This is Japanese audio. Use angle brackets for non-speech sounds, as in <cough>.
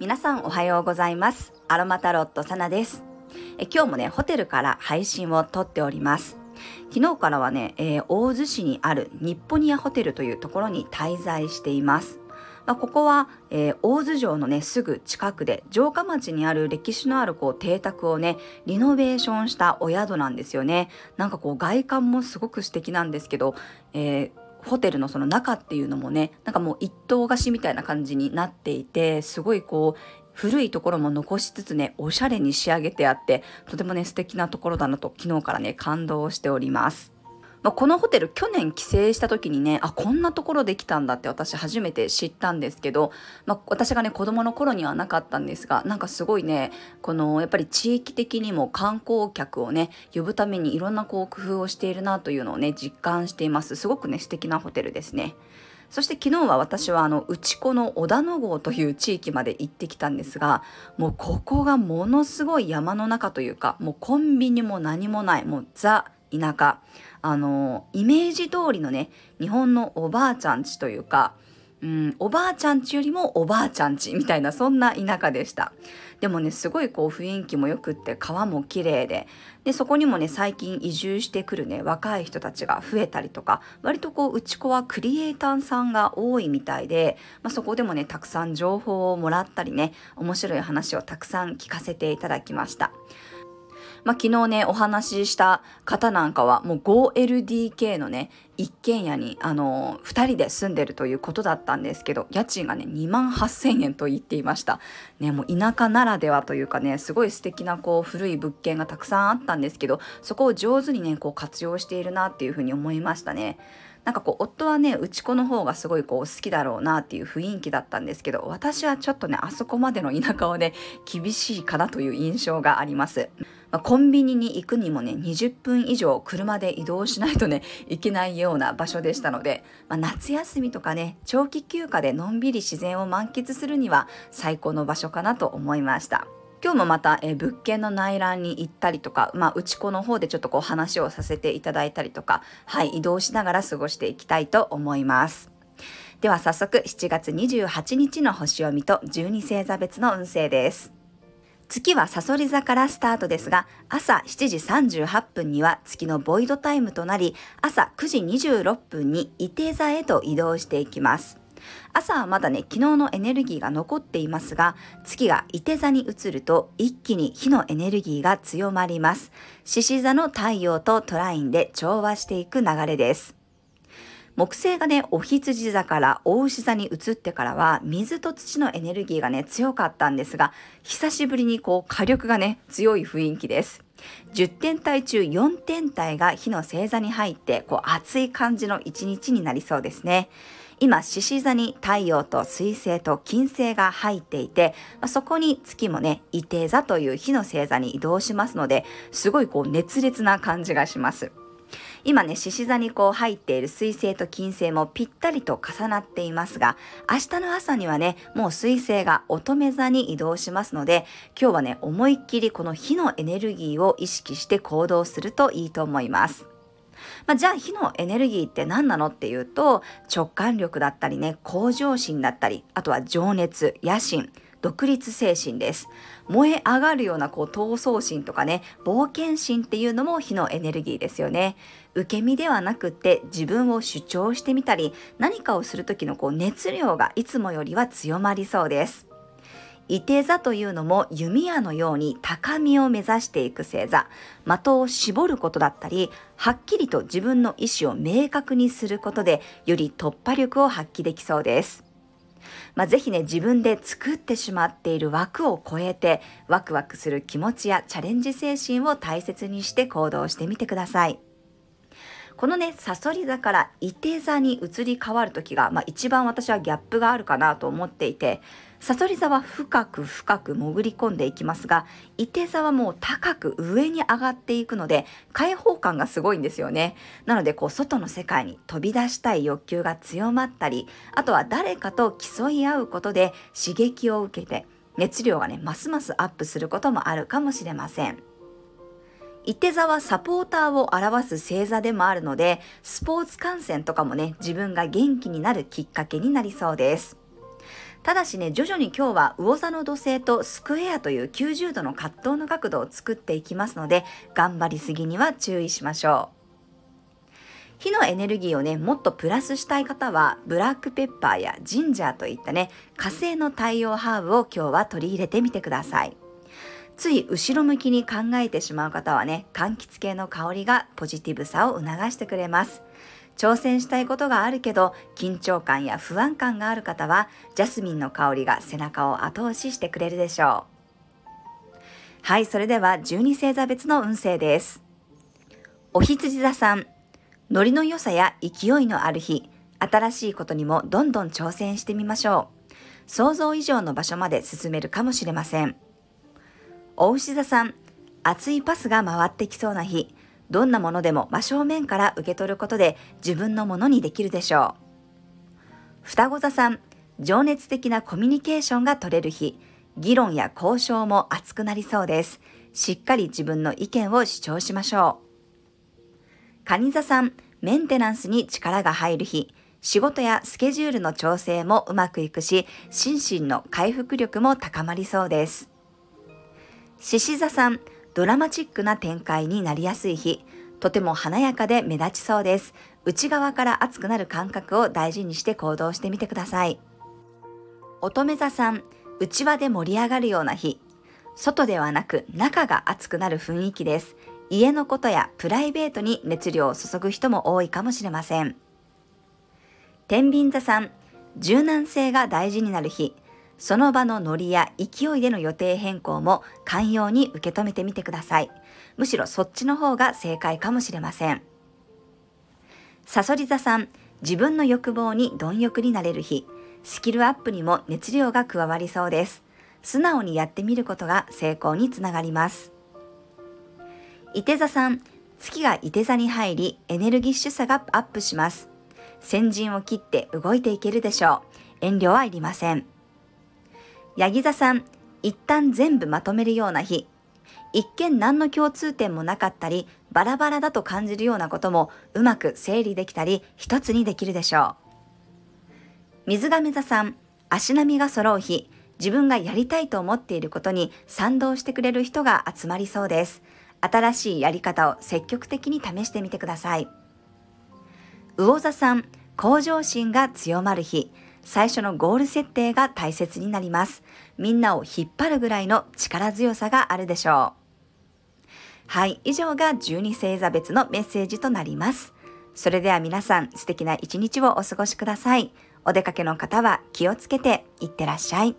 皆さんおはようございます。アロマタロットサナです。え今日もねホテルから配信を撮っております。昨日からはね、えー、大洲市にある日本ニアホテルというところに滞在しています。まあ、ここは、えー、大洲城のねすぐ近くで城下町にある歴史のあるこう邸宅をねリノベーションしたお宿なんですよね。なんかこう外観もすごく素敵なんですけど、えーホテルのその中っていうのもねなんかもう一棟貸しみたいな感じになっていてすごいこう古いところも残しつつねおしゃれに仕上げてあってとてもね素敵なところだなと昨日からね感動しております。このホテル去年帰省した時にねあこんなところできたんだって私初めて知ったんですけど、まあ、私がね子供の頃にはなかったんですがなんかすごいねこのやっぱり地域的にも観光客をね呼ぶためにいろんなこう工夫をしているなというのをね実感していますすごくね素敵なホテルですね。そして昨日は私はあの内子の小田野郷という地域まで行ってきたんですがもうここがものすごい山の中というかもうコンビニも何もないもうザ田舎あのイメージ通りのね日本のおばあちゃんちというか、うん、おばあちゃんちよりもおばあちゃんちみたいなそんな田舎でしたでもねすごいこう雰囲気もよくって川も綺麗ででそこにもね最近移住してくるね若い人たちが増えたりとか割とこううち子はクリエイターさんが多いみたいで、まあ、そこでもねたくさん情報をもらったりね面白い話をたくさん聞かせていただきました。まあ、昨日ね、お話しした方なんかは、もう 5LDK のね、一軒家に、あのー、2人で住んでるということだったんですけど、家賃がね、2万8000円と言っていました。ね、もう田舎ならではというかね、すごい素敵なこう、古い物件がたくさんあったんですけど、そこを上手にね、こう活用しているなっていうふうに思いましたね。なんかこう夫はねうち子の方がすごいこう好きだろうなっていう雰囲気だったんですけど私はちょっとねあそこまでの田舎はね厳しいかなという印象があります。まあ、コンビニに行くにもね20分以上車で移動しないとね <laughs> いけないような場所でしたので、まあ、夏休みとかね長期休暇でのんびり自然を満喫するには最高の場所かなと思いました。今日もまた、え物件の内覧に行ったりとか、まあ、内子の方でちょっとこう話をさせていただいたりとか、はい、移動しながら過ごしていきたいと思います。では早速7月28日の星読みと12星座別の運勢です。月はサソリ座からスタートですが、朝7時38分には月のボイドタイムとなり、朝9時26分に伊手座へと移動していきます。朝はまだね昨日のエネルギーが残っていますが月が伊手座に移ると一気に火のエネルギーが強まります獅子座の太陽とトラインで調和していく流れです木星がね、お羊座から大牛座に移ってからは、水と土のエネルギーがね、強かったんですが、久しぶりにこう、火力がね、強い雰囲気です。10天体中4天体が火の星座に入って、こう、熱い感じの一日になりそうですね。今、獅子座に太陽と水星と金星が入っていて、そこに月もね、伊手座という火の星座に移動しますので、すごいこう熱烈な感じがします。今ね、獅子座にこう入っている水星と金星もぴったりと重なっていますが、明日の朝にはね、もう水星が乙女座に移動しますので、今日はね、思いっきりこの火のエネルギーを意識して行動するといいと思います。まあ、じゃあ火のエネルギーって何なのっていうと直感力だったりね向上心だったりあとは情熱野心独立精神です。燃え上がるようなこう闘争心とかね、冒険心っていうのも火のエネルギーですよね。受け身ではなくって自分を主張してみたり、何かをする時のこう熱量がいつもよりは強まりそうです。伊手座というのも弓矢のように高みを目指していく星座。的を絞ることだったり、はっきりと自分の意思を明確にすることで、より突破力を発揮できそうです。まあ、ぜひね、自分で作ってしまっている枠を超えて、ワクワクする気持ちやチャレンジ精神を大切にして行動してみてください。このね、サソリ座からいて座に移り変わる時が、まあ、一番私はギャップがあるかなと思っていて、サソリ座は深く深く潜り込んでいきますが、伊手座はもう高く上に上がっていくので、開放感がすごいんですよね。なので、こう、外の世界に飛び出したい欲求が強まったり、あとは誰かと競い合うことで刺激を受けて、熱量がね、ますますアップすることもあるかもしれません。伊手座はサポーターを表す星座でもあるので、スポーツ観戦とかもね、自分が元気になるきっかけになりそうです。ただしね、徐々に今日は魚座の土星とスクエアという90度の葛藤の角度を作っていきますので、頑張りすぎには注意しましょう。火のエネルギーをね、もっとプラスしたい方は、ブラックペッパーやジンジャーといったね、火星の太陽ハーブを今日は取り入れてみてください。つい後ろ向きに考えてしまう方はね、柑橘系の香りがポジティブさを促してくれます。挑戦したいことがあるけど、緊張感や不安感がある方は、ジャスミンの香りが背中を後押ししてくれるでしょう。はい、それでは12星座別の運勢です。お羊座さん、ノリの良さや勢いのある日、新しいことにもどんどん挑戦してみましょう。想像以上の場所まで進めるかもしれません。お牛座さん、熱いパスが回ってきそうな日、どんなものでも真正面から受け取ることで自分のものにできるでしょう。双子座さん、情熱的なコミュニケーションが取れる日、議論や交渉も熱くなりそうです。しっかり自分の意見を主張しましょう。蟹座さん、メンテナンスに力が入る日、仕事やスケジュールの調整もうまくいくし、心身の回復力も高まりそうです。獅子座さん、ドラマチックな展開になりやすい日、とても華やかで目立ちそうです。内側から熱くなる感覚を大事にして行動してみてください。乙女座さん、内輪で盛り上がるような日、外ではなく中が熱くなる雰囲気です。家のことやプライベートに熱量を注ぐ人も多いかもしれません。天秤座さん、柔軟性が大事になる日、その場のノリや勢いでの予定変更も寛容に受け止めてみてください。むしろそっちの方が正解かもしれません。さそり座さん、自分の欲望に貪欲になれる日、スキルアップにも熱量が加わりそうです。素直にやってみることが成功につながります。伊手座さん、月が伊手座に入り、エネルギッシュさがアップします。先陣を切って動いていけるでしょう。遠慮はいりません。ヤギ座さん、一旦全部まとめるような日。一見何の共通点もなかったり、バラバラだと感じるようなこともうまく整理できたり、一つにできるでしょう。水亀座さん、足並みが揃う日。自分がやりたいと思っていることに賛同してくれる人が集まりそうです。新しいやり方を積極的に試してみてください。魚座さん、向上心が強まる日。最初のゴール設定が大切になります。みんなを引っ張るぐらいの力強さがあるでしょう。はい、以上が12星座別のメッセージとなります。それでは皆さん素敵な一日をお過ごしください。お出かけの方は気をつけていってらっしゃい。